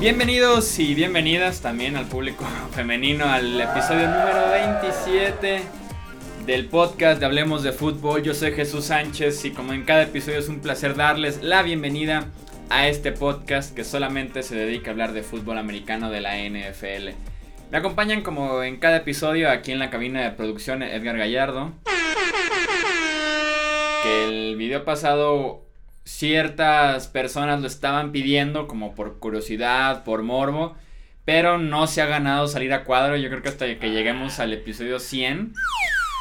Bienvenidos y bienvenidas también al público femenino al episodio número 27 del podcast de Hablemos de Fútbol. Yo soy Jesús Sánchez y como en cada episodio es un placer darles la bienvenida a este podcast que solamente se dedica a hablar de fútbol americano de la NFL. Me acompañan como en cada episodio aquí en la cabina de producción Edgar Gallardo. Que el video pasado ciertas personas lo estaban pidiendo como por curiosidad, por morbo, pero no se ha ganado salir a cuadro. Yo creo que hasta que lleguemos al episodio 100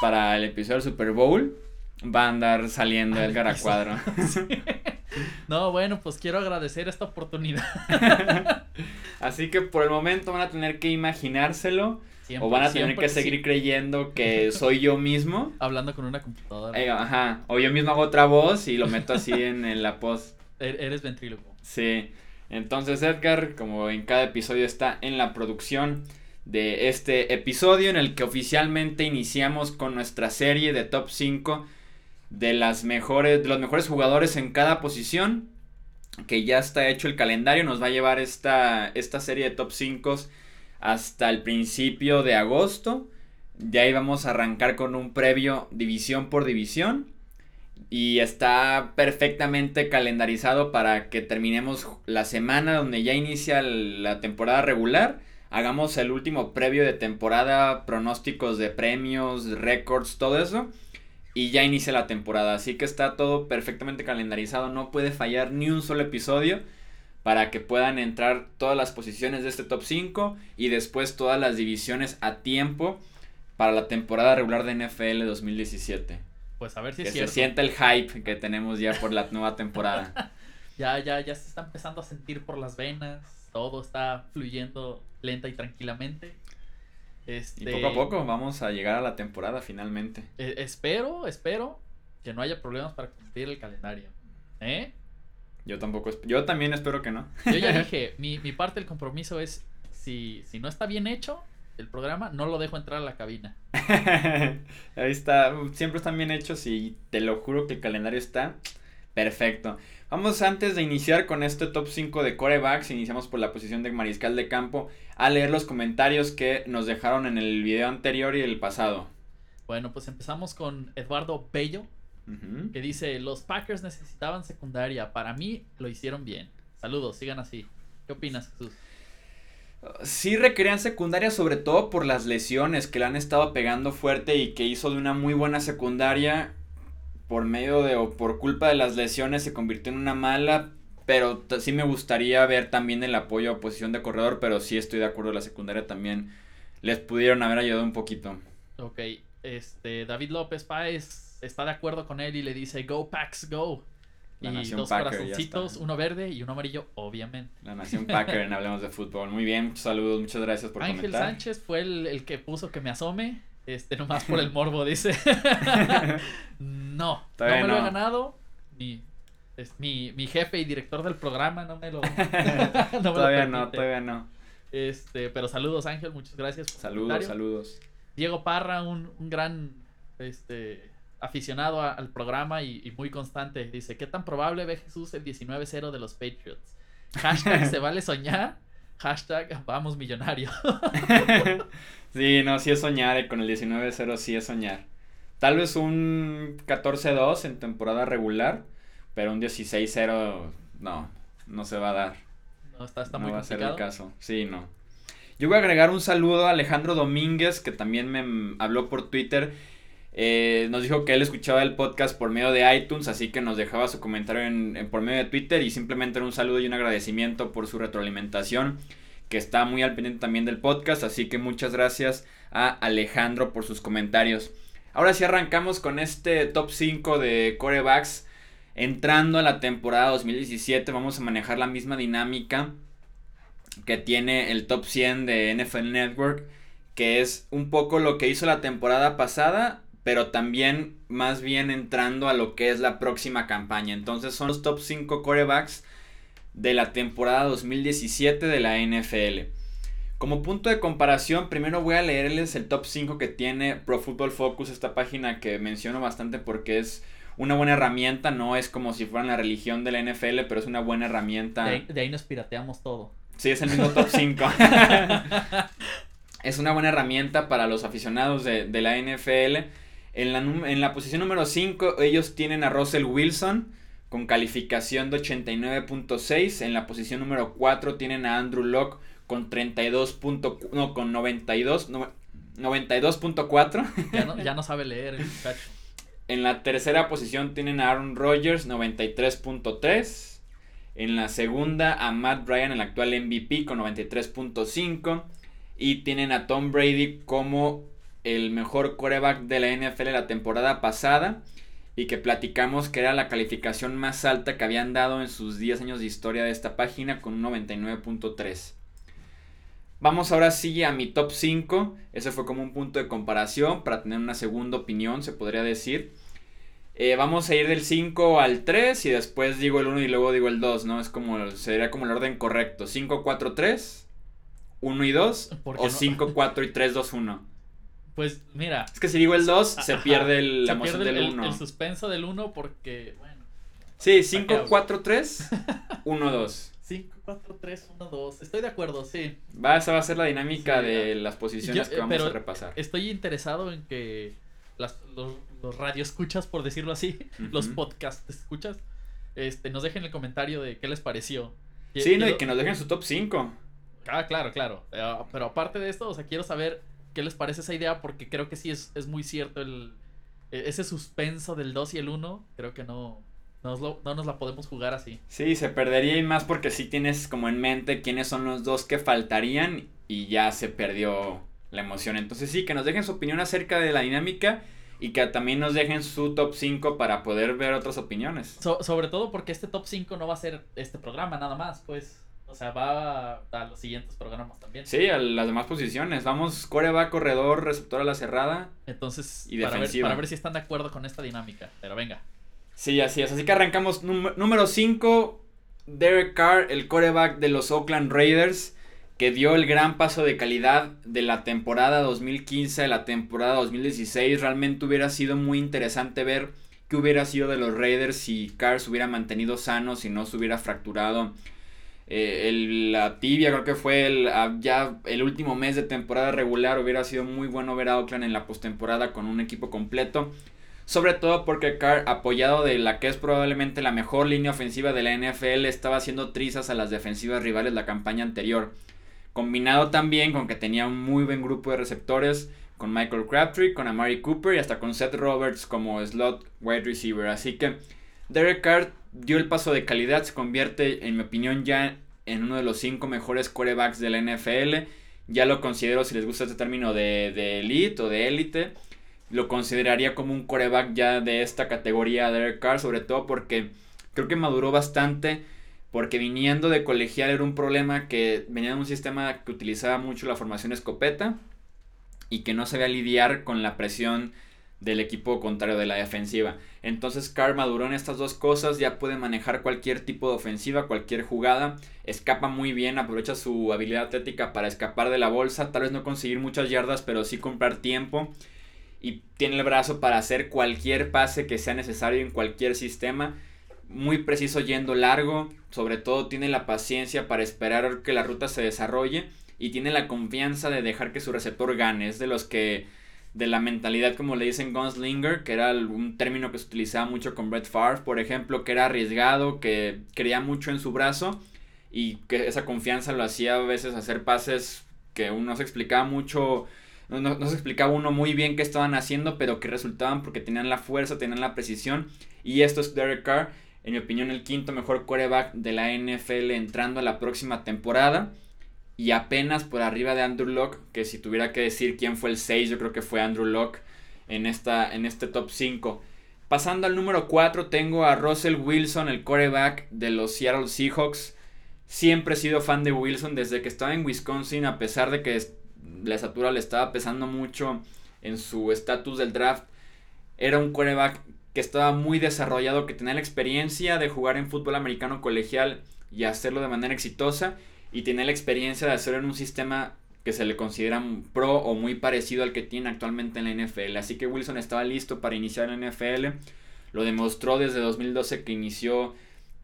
para el episodio del Super Bowl va a andar saliendo Edgar a cuadro. No, bueno, pues quiero agradecer esta oportunidad. Así que por el momento van a tener que imaginárselo. O van a tener que seguir creyendo que soy yo mismo. Hablando con una computadora. Eh, ajá. O yo mismo hago otra voz y lo meto así en, la post. Er, eres ventríloco. Sí. Entonces Edgar, como en cada episodio, está en la producción de este episodio en el que oficialmente iniciamos con nuestra serie de top 5 de las mejores, de los mejores jugadores en cada posición. Que ya está hecho el calendario. Nos va a llevar esta, esta serie de top 5 hasta el principio de agosto. De ahí vamos a arrancar con un previo división por división. Y está perfectamente calendarizado para que terminemos la semana donde ya inicia la temporada regular. Hagamos el último previo de temporada, pronósticos de premios, récords, todo eso y ya inicia la temporada. Así que está todo perfectamente calendarizado. No puede fallar ni un solo episodio para que puedan entrar todas las posiciones de este top 5 y después todas las divisiones a tiempo para la temporada regular de NFL 2017. Pues a ver si que es cierto. se sienta el hype que tenemos ya por la nueva temporada. ya, ya, ya se está empezando a sentir por las venas. Todo está fluyendo lenta y tranquilamente. Este, y poco a poco vamos a llegar a la temporada finalmente. Eh, espero, espero que no haya problemas para cumplir el calendario. ¿Eh? Yo tampoco, yo también espero que no. Yo ya dije, mi, parte del compromiso es, si, si no está bien hecho el programa, no lo dejo entrar a la cabina. Ahí está, siempre están bien hechos y te lo juro que el calendario está perfecto. Vamos antes de iniciar con este top 5 de corebacks, iniciamos por la posición de mariscal de campo, a leer los comentarios que nos dejaron en el video anterior y el pasado. Bueno, pues empezamos con Eduardo Bello, que dice, los Packers necesitaban secundaria, para mí lo hicieron bien. Saludos, sigan así. ¿Qué opinas, Jesús? Sí requerían secundaria sobre todo por las lesiones que le han estado pegando fuerte y que hizo de una muy buena secundaria por medio de o por culpa de las lesiones se convirtió en una mala, pero sí me gustaría ver también el apoyo a posición de corredor, pero sí estoy de acuerdo, la secundaria también les pudieron haber ayudado un poquito. Ok, este, David López Páez está de acuerdo con él y le dice, go Packs, go. y dos corazoncitos, uno verde y uno amarillo, obviamente. La Nación Packer en Hablemos de Fútbol. Muy bien, muchos saludos, muchas gracias por Ángel Sánchez fue el, el, que puso que me asome. Este, nomás por el morbo, dice. no, no me lo he ganado. Mi, mi, mi, jefe y director del programa no me lo. todavía no, todavía no. Este, pero saludos, Ángel, muchas gracias. saludos, saludos. Diego Parra, un, un gran este, aficionado al programa y, y, muy constante. Dice: ¿Qué tan probable ve Jesús el 19-0 de los Patriots? Hashtag se vale soñar. Hashtag vamos millonario. sí, no, sí es soñar. Y con el 19-0 sí es soñar. Tal vez un 14-2 en temporada regular. Pero un 16-0 no, no se va a dar. No, está, está no va a ser el caso. Sí, no. Yo voy a agregar un saludo a Alejandro Domínguez, que también me habló por Twitter. Eh, nos dijo que él escuchaba el podcast por medio de iTunes, así que nos dejaba su comentario en, por medio de Twitter y simplemente un saludo y un agradecimiento por su retroalimentación, que está muy al pendiente también del podcast, así que muchas gracias a Alejandro por sus comentarios. Ahora sí arrancamos con este top 5 de corebacks. Entrando a la temporada 2017 vamos a manejar la misma dinámica que tiene el top 100 de NFL Network, que es un poco lo que hizo la temporada pasada, pero también más bien entrando a lo que es la próxima campaña. Entonces son los top 5 corebacks de la temporada 2017 de la NFL. Como punto de comparación, primero voy a leerles el top 5 que tiene Pro Football Focus, esta página que menciono bastante porque es una buena herramienta, no es como si fuera la religión de la NFL, pero es una buena herramienta. De ahí, de ahí nos pirateamos todo. Sí, es el mismo top 5. es una buena herramienta para los aficionados de, de la NFL. En la, en la posición número 5 ellos tienen a Russell Wilson con calificación de 89.6. En la posición número 4 tienen a Andrew Locke con 32. no, con 92. 92.4. Ya, no, ya no sabe leer el muchacho. En la tercera posición tienen a Aaron Rodgers, 93.3. En la segunda a Matt Ryan, el actual MVP, con 93.5. Y tienen a Tom Brady como el mejor coreback de la NFL la temporada pasada. Y que platicamos que era la calificación más alta que habían dado en sus 10 años de historia de esta página con un 99.3. Vamos ahora sí a mi top 5. Ese fue como un punto de comparación para tener una segunda opinión, se podría decir. Eh, vamos a ir del 5 al 3 y después digo el 1 y luego digo el 2, ¿no? Es como, sería como el orden correcto. 5, 4, 3, 1 y 2 o 5, 4 y 3, 2, 1. Pues mira. Es que si digo el 2 se pierde el, la emoción del 1. El, suspenso del 1 porque, bueno. Sí, 5, 4, 3, 1, 2. 5, 4, 3, 1, 2. Estoy de acuerdo, sí. Va, esa va a ser la dinámica sí, de las posiciones Yo, que vamos a repasar. Estoy interesado en que las, los, los radioescuchas, por decirlo así, uh -huh. los podcast escuchas, este, nos dejen el comentario de qué les pareció. Sí, no, y que nos dejen su top 5. Ah, claro, claro. Uh, pero aparte de esto, o sea, quiero saber qué les parece esa idea, porque creo que sí es, es muy cierto el ese suspenso del 2 y el 1, creo que no, no nos, lo, no nos, la podemos jugar así. Sí, se perdería y más porque sí tienes como en mente quiénes son los dos que faltarían y ya se perdió la emoción. Entonces sí, que nos dejen su opinión acerca de la dinámica y que también nos dejen su top 5 para poder ver otras opiniones. So, sobre todo porque este top 5 no va a ser este programa nada más, pues. O sea, va a, los siguientes programas también. Sí, a las demás posiciones. Vamos, coreback, corredor, receptor a la cerrada. Entonces, y para, ver, para ver si están de acuerdo con esta dinámica. Pero venga. Sí, así es. Así que arrancamos número 5. Derek Carr, el coreback de los Oakland Raiders, que dio el gran paso de calidad de la temporada 2015 a la temporada 2016. Realmente hubiera sido muy interesante ver qué hubiera sido de los Raiders si Carr se hubiera mantenido sano, si no se hubiera fracturado eh, el, la tibia. Creo que fue el, ya el último mes de temporada regular. Hubiera sido muy bueno ver a Oakland en la postemporada con un equipo completo. Sobre todo porque Carr, apoyado de la que es probablemente la mejor línea ofensiva de la NFL, estaba haciendo trizas a las defensivas rivales la campaña anterior. Combinado también con que tenía un muy buen grupo de receptores, con Michael Crabtree, con Amari Cooper y hasta con Seth Roberts como slot wide receiver. Así que Derek Carr dio el paso de calidad, se convierte, en mi opinión, ya en uno de los cinco mejores quarterbacks de la NFL. Ya lo considero, si les gusta este término, de, de elite o de élite lo consideraría como un coreback ya de esta categoría de Derek Carr, sobre todo porque creo que maduró bastante, porque viniendo de colegial era un problema que venía de un sistema que utilizaba mucho la formación escopeta y que no sabía lidiar con la presión del equipo contrario de la defensiva. Entonces Carr maduró en estas dos cosas, ya puede manejar cualquier tipo de ofensiva, cualquier jugada, escapa muy bien, aprovecha su habilidad atlética para escapar de la bolsa, tal vez no conseguir muchas yardas, pero sí comprar tiempo y tiene el brazo para hacer cualquier pase que sea necesario en cualquier sistema. Muy preciso yendo largo, sobre todo tiene la paciencia para esperar que la ruta se desarrolle y tiene la confianza de dejar que su receptor gane. Es de los que, de la mentalidad como le dicen Gunslinger, que era un término que se utilizaba mucho con Brett Favre, por ejemplo, que era arriesgado, que creía mucho en su brazo y que esa confianza lo hacía a veces hacer pases que uno se explicaba mucho no, no, se explicaba uno muy bien qué estaban haciendo, pero que resultaban porque tenían la fuerza, tenían la precisión. Y esto es Derek Carr, en mi opinión, el quinto mejor quarterback de la NFL entrando a la próxima temporada. Y apenas por arriba de Andrew Locke, que si tuviera que decir quién fue el 6, yo creo que fue Andrew Locke en, esta, en este top 5. Pasando al número 4 tengo a Russell Wilson, el quarterback de los Seattle Seahawks. Siempre he sido fan de Wilson desde que estaba en Wisconsin, a pesar de que la estatura le estaba pesando mucho en su estatus del draft. Era un quarterback que estaba muy desarrollado, que tenía la experiencia de jugar en fútbol americano colegial y hacerlo de manera exitosa. Y tenía la experiencia de hacerlo en un sistema que se le considera pro o muy parecido al que tiene actualmente en la NFL. Así que Wilson estaba listo para iniciar en la NFL. Lo demostró desde 2012 que inició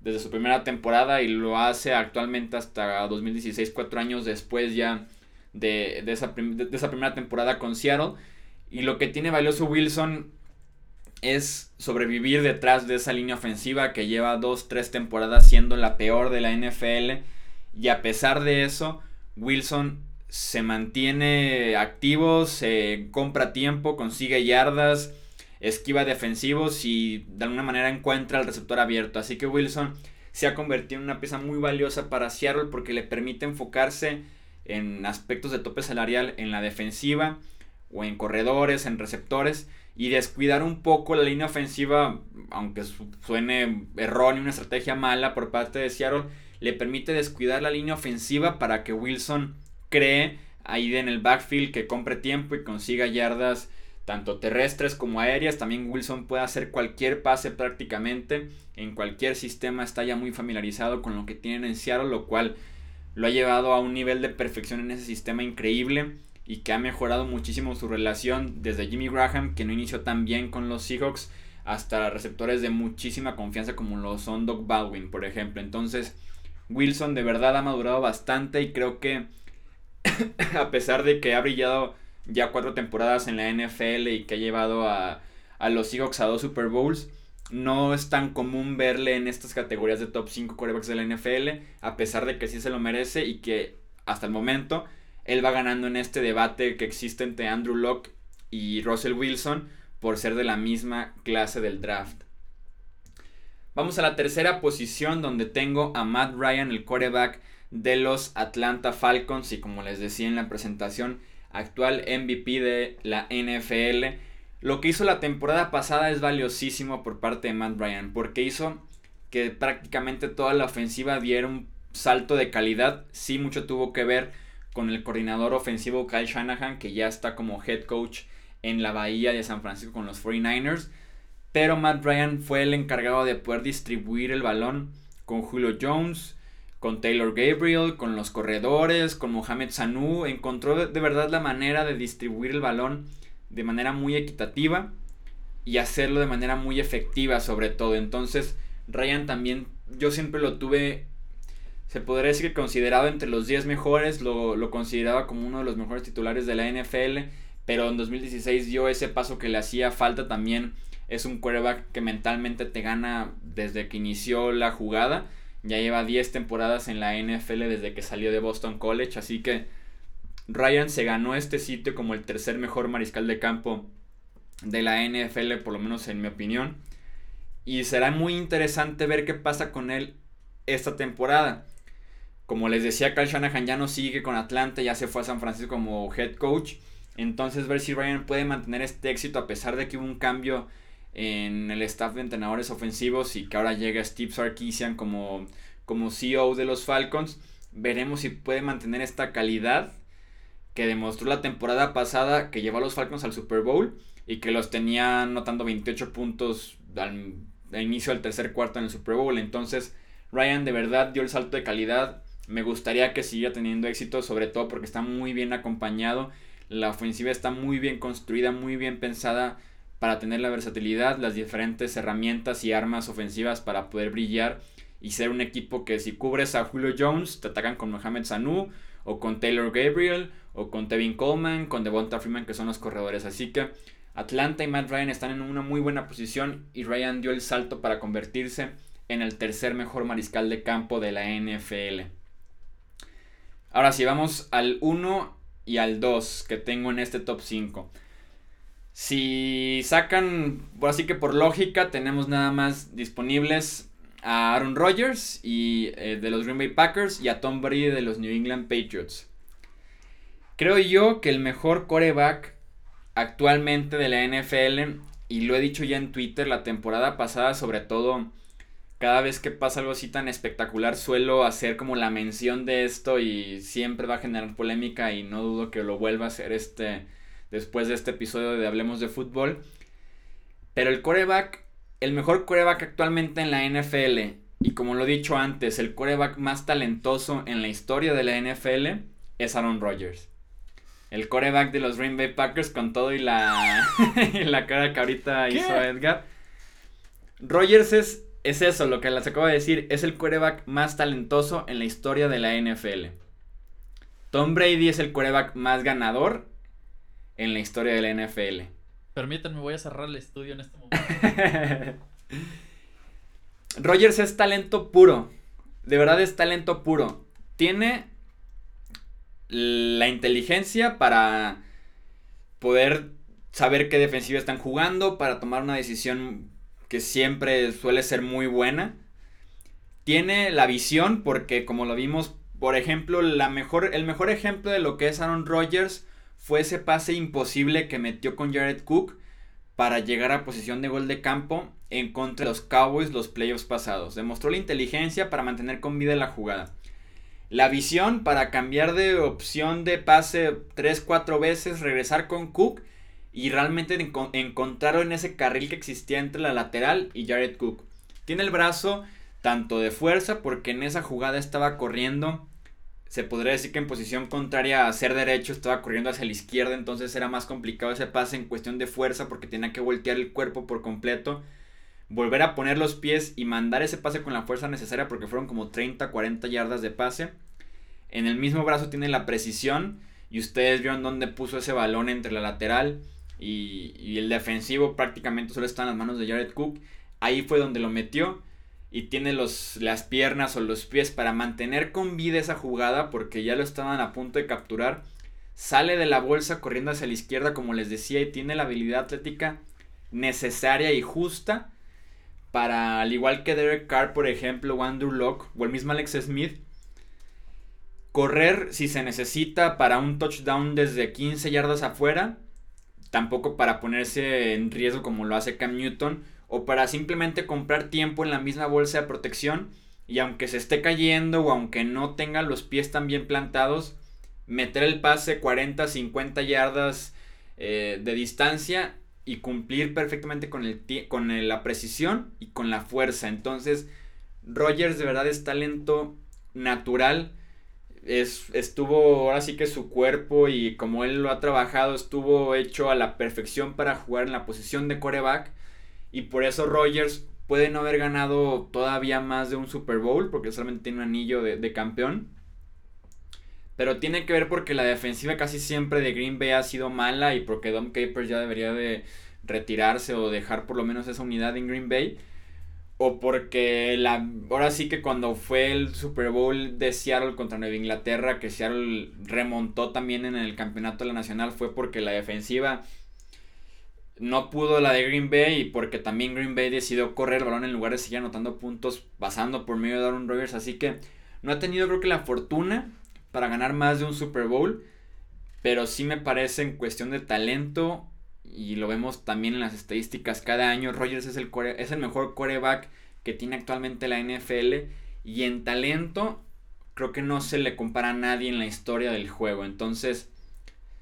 desde su primera temporada y lo hace actualmente hasta 2016, cuatro años después ya de, esa, primera temporada con Seattle. Y lo que tiene valioso Wilson es sobrevivir detrás de esa línea ofensiva que lleva dos, tres temporadas siendo la peor de la NFL. Y a pesar de eso, Wilson se mantiene activo, se compra tiempo, consigue yardas, esquiva defensivos y de alguna manera encuentra el receptor abierto. Así que Wilson se ha convertido en una pieza muy valiosa para Seattle porque le permite enfocarse en aspectos de tope salarial en la defensiva o en corredores, en receptores y descuidar un poco la línea ofensiva, aunque suene erróneo, una estrategia mala por parte de Seattle, le permite descuidar la línea ofensiva para que Wilson cree ahí en el backfield, que compre tiempo y consiga yardas tanto terrestres como aéreas. También Wilson puede hacer cualquier pase prácticamente en cualquier sistema, está ya muy familiarizado con lo que tienen en Seattle, lo cual lo ha llevado a un nivel de perfección en ese sistema increíble y que ha mejorado muchísimo su relación desde Jimmy Graham, que no inició tan bien con los Seahawks, hasta receptores de muchísima confianza como lo son Doug Baldwin, por ejemplo. Entonces, Wilson de verdad ha madurado bastante y creo que a pesar de que ha brillado ya cuatro temporadas en la NFL y que ha llevado a, a los Seahawks a dos Super Bowls, no es tan común verle en estas categorías de top 5 quarterbacks de la NFL, a pesar de que sí se lo merece y que hasta el momento él va ganando en este debate que existe entre Andrew Locke y Russell Wilson por ser de la misma clase del draft. Vamos a la tercera posición donde tengo a Matt Ryan, el quarterback de los Atlanta Falcons y como les decía en la presentación, actual MVP de la NFL. Lo que hizo la temporada pasada es valiosísimo por parte de Matt Ryan porque hizo que prácticamente toda la ofensiva diera un salto de calidad. Sí, mucho tuvo que ver con el coordinador ofensivo Kyle Shanahan, que ya está como head coach en la Bahía de San Francisco con los 49ers. Pero Matt Ryan fue el encargado de poder distribuir el balón con Julio Jones, con Taylor Gabriel, con los corredores, con Mohamed Sanu. Encontró de verdad la manera de distribuir el balón de manera muy equitativa y hacerlo de manera muy efectiva sobre todo. Entonces Ryan también, yo siempre lo tuve se podría decir que considerado entre los 10 mejores, lo, consideraba como uno de los mejores titulares de la NFL, pero en 2016 dio ese paso que le hacía falta también. Es un quarterback que mentalmente te gana desde que inició la jugada. Ya lleva 10 temporadas en la NFL desde que salió de Boston College, así que Ryan se ganó este sitio como el tercer mejor mariscal de campo de la NFL, por lo menos en mi opinión. Y será muy interesante ver qué pasa con él esta temporada. Como les decía, Kyle Shanahan ya no sigue con Atlanta, ya se fue a San Francisco como head coach. Entonces ver si Ryan puede mantener este éxito a pesar de que hubo un cambio en el staff de entrenadores ofensivos y que ahora llega Steve Sarkisian como, como CEO de los Falcons. Veremos si puede mantener esta calidad que demostró la temporada pasada que llevó a los Falcons al Super Bowl y que los tenía anotando 28 puntos al, al inicio del tercer cuarto en el Super Bowl. Entonces Ryan de verdad dio el salto de calidad me gustaría que siga teniendo éxito, sobre todo porque está muy bien acompañado. La ofensiva está muy bien construida, muy bien pensada para tener la versatilidad, las diferentes herramientas y armas ofensivas para poder brillar y ser un equipo que si cubres a Julio Jones, te atacan con Mohamed Sanu o con Taylor Gabriel o con Tevin Coleman, con Devonta Freeman que son los corredores. Así que Atlanta y Matt Ryan están en una muy buena posición y Ryan dio el salto para convertirse en el tercer mejor mariscal de campo de la NFL. Ahora sí, vamos al 1 y al 2 que tengo en este top 5. Si sacan, así que por lógica, tenemos nada más disponibles a Aaron Rodgers y, eh, de los Green Bay Packers y a Tom Brady de los New England Patriots. Creo yo que el mejor coreback actualmente de la NFL, y lo he dicho ya en Twitter la temporada pasada, sobre todo cada vez que pasa algo así tan espectacular suelo hacer como la mención de esto y siempre va a generar polémica y no dudo que lo vuelva a hacer este después de este episodio de Hablemos de Fútbol. Pero el coreback, el mejor coreback actualmente en la NFL y como lo he dicho antes, el coreback más talentoso en la historia de la NFL es Aaron Rodgers. El coreback de los Green Bay Packers con todo y la, y la cara que ahorita hizo Edgar Rogers es, es eso, lo que les acabo de decir, es el quarterback más talentoso en la historia de la NFL. Tom Brady es el quarterback más ganador en la historia de la NFL. Permítanme, voy a cerrar el estudio en este momento. Rogers es talento puro. De verdad es talento puro. Tiene la inteligencia para poder saber qué defensiva están jugando, para tomar una decisión que siempre suele ser muy buena. Tiene la visión porque como lo vimos, por ejemplo, la mejor, el mejor ejemplo de lo que es Aaron Rodgers fue ese pase imposible que metió con Jared Cook para llegar a posición de gol de campo en contra de los Cowboys los playoffs pasados. Demostró la inteligencia para mantener con vida la jugada. La visión para cambiar de opción de pase 3-4 veces, regresar con Cook y realmente encontrarlo en ese carril que existía entre la lateral y Jared Cook. Tiene el brazo tanto de fuerza porque en esa jugada estaba corriendo se podría decir que en posición contraria a ser derecho estaba corriendo hacia la izquierda, entonces era más complicado ese pase en cuestión de fuerza porque tenía que voltear el cuerpo por completo, volver a poner los pies y mandar ese pase con la fuerza necesaria porque fueron como 30, 40 yardas de pase. En el mismo brazo tiene la precisión y ustedes vieron dónde puso ese balón entre la lateral y, y el defensivo prácticamente solo está en las manos de Jared Cook. Ahí fue donde lo metió y tiene los, las piernas o los pies para mantener con vida esa jugada porque ya lo estaban a punto de capturar. Sale de la bolsa corriendo hacia la izquierda como les decía y tiene la habilidad atlética necesaria y justa para, al igual que Derek Carr por ejemplo, o Andrew Locke o el mismo Alex Smith, correr si se necesita para un touchdown desde 15 yardas afuera, tampoco para ponerse en riesgo como lo hace Cam Newton o para simplemente comprar tiempo en la misma bolsa de protección y aunque se esté cayendo o aunque no tenga los pies tan bien plantados, meter el pase 40, 50 yardas eh, de distancia y cumplir perfectamente con, el, con la precisión y con la fuerza. Entonces, Rogers de verdad es talento natural. Es, estuvo ahora sí que su cuerpo y como él lo ha trabajado estuvo hecho a la perfección para jugar en la posición de coreback y por eso Rogers puede no haber ganado todavía más de un Super Bowl, porque solamente tiene un anillo de, campeón. Pero tiene que ver porque la defensiva casi siempre de Green Bay ha sido mala y porque Dom Capers ya debería de retirarse o dejar por lo menos esa unidad en Green Bay. O porque la, ahora sí que cuando fue el Super Bowl de Seattle contra Nueva Inglaterra, que Seattle remontó también en el campeonato de la nacional, fue porque la defensiva no pudo la de Green Bay y porque también Green Bay decidió correr el balón en lugar de seguir anotando puntos pasando por medio de Aaron Rodgers. Así que no ha tenido creo que la fortuna para ganar más de un Super Bowl. Pero sí me parece en cuestión de talento y lo vemos también en las estadísticas cada año. Rodgers es el, es el mejor quarterback que tiene actualmente la NFL. Y en talento creo que no se le compara a nadie en la historia del juego. Entonces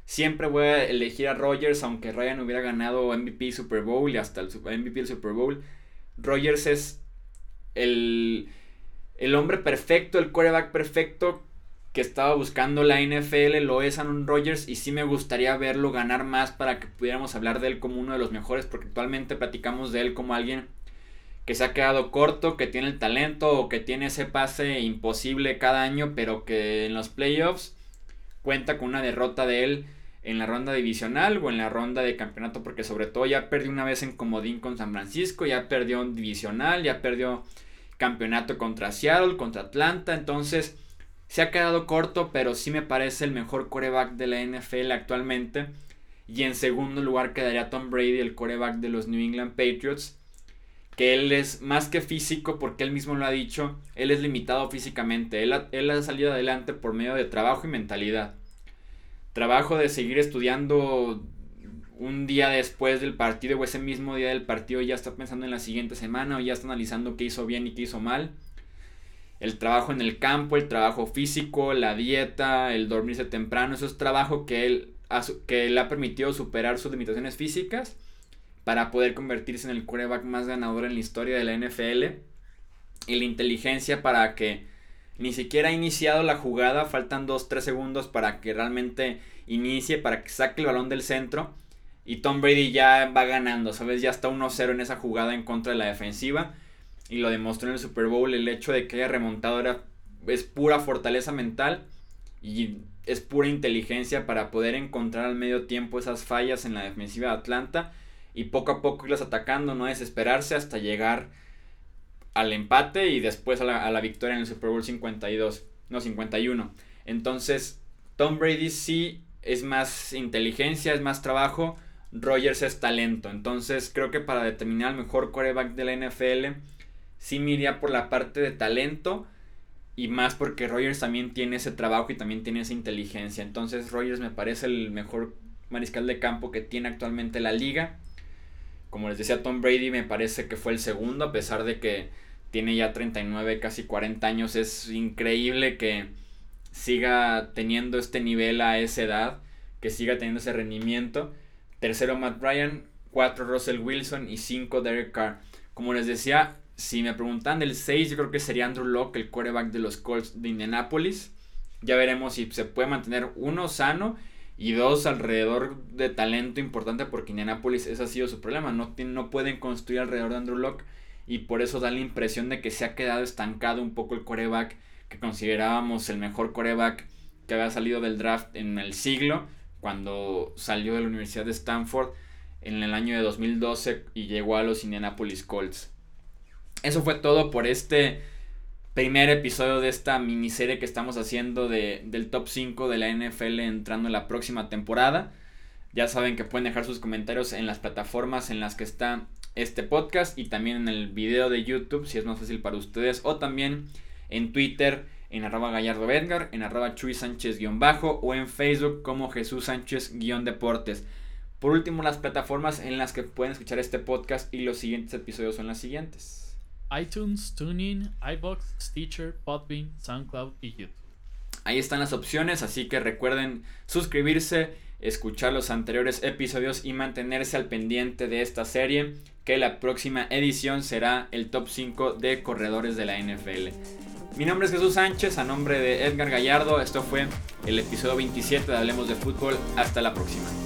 Siempre voy a elegir a Rogers, aunque Ryan hubiera ganado MVP Super Bowl y hasta el MVP del Super Bowl. Rogers es el, el hombre perfecto, el quarterback perfecto que estaba buscando la NFL, lo es Aaron Rodgers y sí me gustaría verlo ganar más para que pudiéramos hablar de él como uno de los mejores, porque actualmente platicamos de él como alguien que se ha quedado corto, que tiene el talento o que tiene ese pase imposible cada año, pero que en los playoffs cuenta con una derrota de él en la ronda divisional o en la ronda de campeonato, porque sobre todo ya perdió una vez en comodín con San Francisco, ya perdió en divisional, ya perdió campeonato contra Seattle, contra Atlanta, entonces se ha quedado corto, pero sí me parece el mejor coreback de la NFL actualmente. Y en segundo lugar quedaría Tom Brady, el coreback de los New England Patriots. Que él es más que físico, porque él mismo lo ha dicho, él es limitado físicamente. Él él ha salido adelante por medio de trabajo y mentalidad trabajo de seguir estudiando un día después del partido o ese mismo día del partido ya está pensando en la siguiente semana o ya está analizando qué hizo bien y qué hizo mal. El trabajo en el campo, el trabajo físico, la dieta, el dormirse temprano, eso es trabajo que él, que le ha permitido superar sus limitaciones físicas para poder convertirse en el quarterback más ganador en la historia de la NFL. Y la inteligencia para que ni siquiera ha iniciado la jugada, faltan 2-3 segundos para que realmente inicie, para que saque el balón del centro y Tom Brady ya va ganando, ¿sabes? Ya está 1-0 en esa jugada en contra de la defensiva y lo demostró en el Super Bowl. El hecho de que haya remontado era, es pura fortaleza mental y es pura inteligencia para poder encontrar al medio tiempo esas fallas en la defensiva de Atlanta y poco a poco irlas atacando, no desesperarse hasta llegar al empate y después a la, a la victoria en el Super Bowl 52, no 51. Entonces, Tom Brady sí es más inteligencia, es más trabajo. Rogers es talento. Entonces creo que para determinar el mejor quarterback de la NFL, sí me por la parte de talento. Y más porque Rogers también tiene ese trabajo y también tiene esa inteligencia. Entonces Rogers me parece el mejor mariscal de campo que tiene actualmente la liga. Como les decía, Tom Brady me parece que fue el segundo, a pesar de que tiene ya 39, casi 40 años. Es increíble que siga teniendo este nivel a esa edad, que siga teniendo ese rendimiento. Tercero Matt Ryan, cuatro Russell Wilson y cinco Derek Carr. Como les decía, si me preguntan del 6, yo creo que sería Andrew Locke, el quarterback de los Colts de Indianapolis. Ya veremos si se puede mantener uno sano y dos alrededor de talento importante porque Indianapolis ese ha sido su problema. No, no pueden construir alrededor de Andrew Locke y por eso da la impresión de que se ha quedado estancado un poco el quarterback que considerábamos el mejor coreback que había salido del draft en el siglo, cuando salió de la Universidad de Stanford en el año de 2012 y llegó a los Indianapolis Colts. Eso fue todo por este primer episodio de esta miniserie que estamos haciendo de, del top 5 de la NFL entrando en la próxima temporada. Ya saben que pueden dejar sus comentarios en las plataformas en las que está este podcast y también en el video de YouTube si es más fácil para ustedes o también en Twitter en arroba gallardo Edgar, en arroba chuy sánchez guion bajo o en Facebook como Jesús Sánchez guion deportes. Por último, las plataformas en las que pueden escuchar este podcast y los siguientes episodios son las siguientes. iTunes, TuneIn, iBox, Stitcher, Podbean, SoundCloud y YouTube. Ahí están las opciones, así que recuerden suscribirse, escuchar los anteriores episodios y mantenerse al pendiente de esta serie, que la próxima edición será el top 5 de corredores de la NFL. Mi nombre es Jesús Sánchez, a nombre de Edgar Gallardo, esto fue el episodio 27 de Hablemos de Fútbol, hasta la próxima.